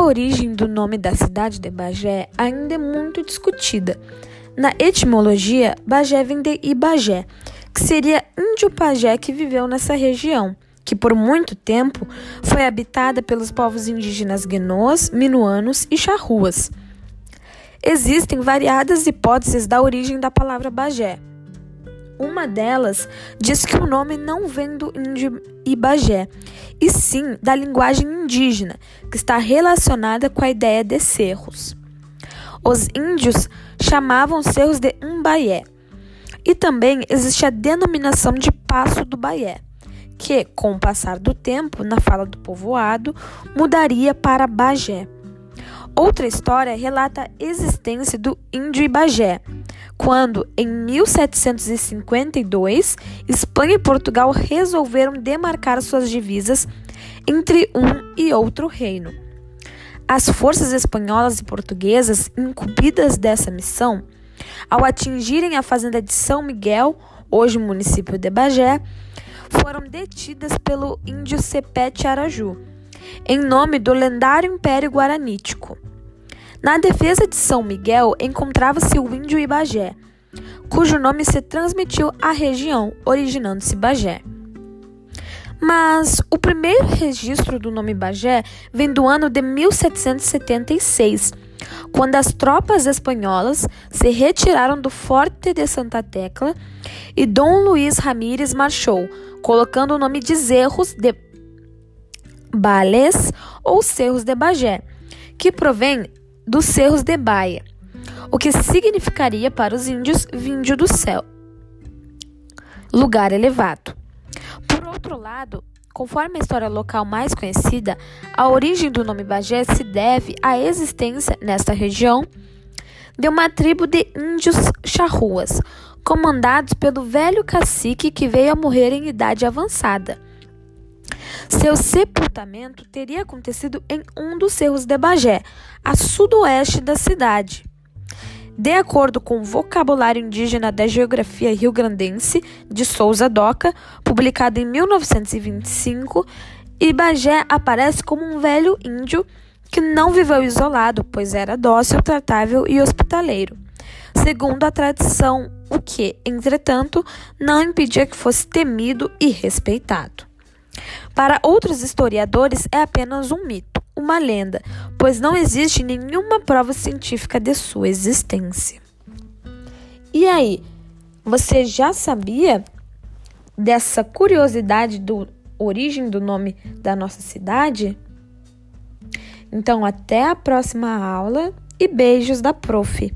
origem do nome da cidade de Bagé ainda é muito discutida. Na etimologia, Bagé vem de Ibagé, que seria índio pajé que viveu nessa região, que por muito tempo foi habitada pelos povos indígenas guenoas, minuanos e charruas. Existem variadas hipóteses da origem da palavra Bagé. Uma delas diz que o nome não vem do índio Ibagé, e sim da linguagem indígena, que está relacionada com a ideia de cerros. Os índios chamavam cerros de Umbaié. E também existe a denominação de Passo do Baié, que, com o passar do tempo, na fala do povoado, mudaria para Bagé. Outra história relata a existência do índio Ibagé, quando, em 1752, Espanha e Portugal resolveram demarcar suas divisas entre um e outro reino. As forças espanholas e portuguesas, incumbidas dessa missão, ao atingirem a fazenda de São Miguel, hoje município de Bagé, foram detidas pelo índio Cepete Araju, em nome do lendário Império Guaranítico. Na defesa de São Miguel encontrava-se o índio Ibagé, cujo nome se transmitiu à região, originando-se Bagé. Mas o primeiro registro do nome Bagé vem do ano de 1776, quando as tropas espanholas se retiraram do Forte de Santa Tecla e Dom Luiz Ramírez marchou, colocando o nome de Zerros de Bales ou Cerros de Bagé, que provém dos cerros de Baia, o que significaria para os índios víndio do céu, lugar elevado. Por outro lado, conforme a história local mais conhecida, a origem do nome Bagé se deve à existência, nesta região, de uma tribo de índios charruas, comandados pelo velho cacique que veio a morrer em idade avançada. Seu sepultamento teria acontecido em um dos cerros de Bagé, a sudoeste da cidade. De acordo com o Vocabulário Indígena da Geografia Rio-Grandense de Souza Doca, publicado em 1925, Ibagé aparece como um velho índio que não viveu isolado, pois era dócil, tratável e hospitaleiro. Segundo a tradição, o que, entretanto, não impedia que fosse temido e respeitado. Para outros historiadores, é apenas um mito, uma lenda, pois não existe nenhuma prova científica de sua existência. E aí, você já sabia dessa curiosidade do origem do nome da nossa cidade? Então, até a próxima aula e beijos da prof.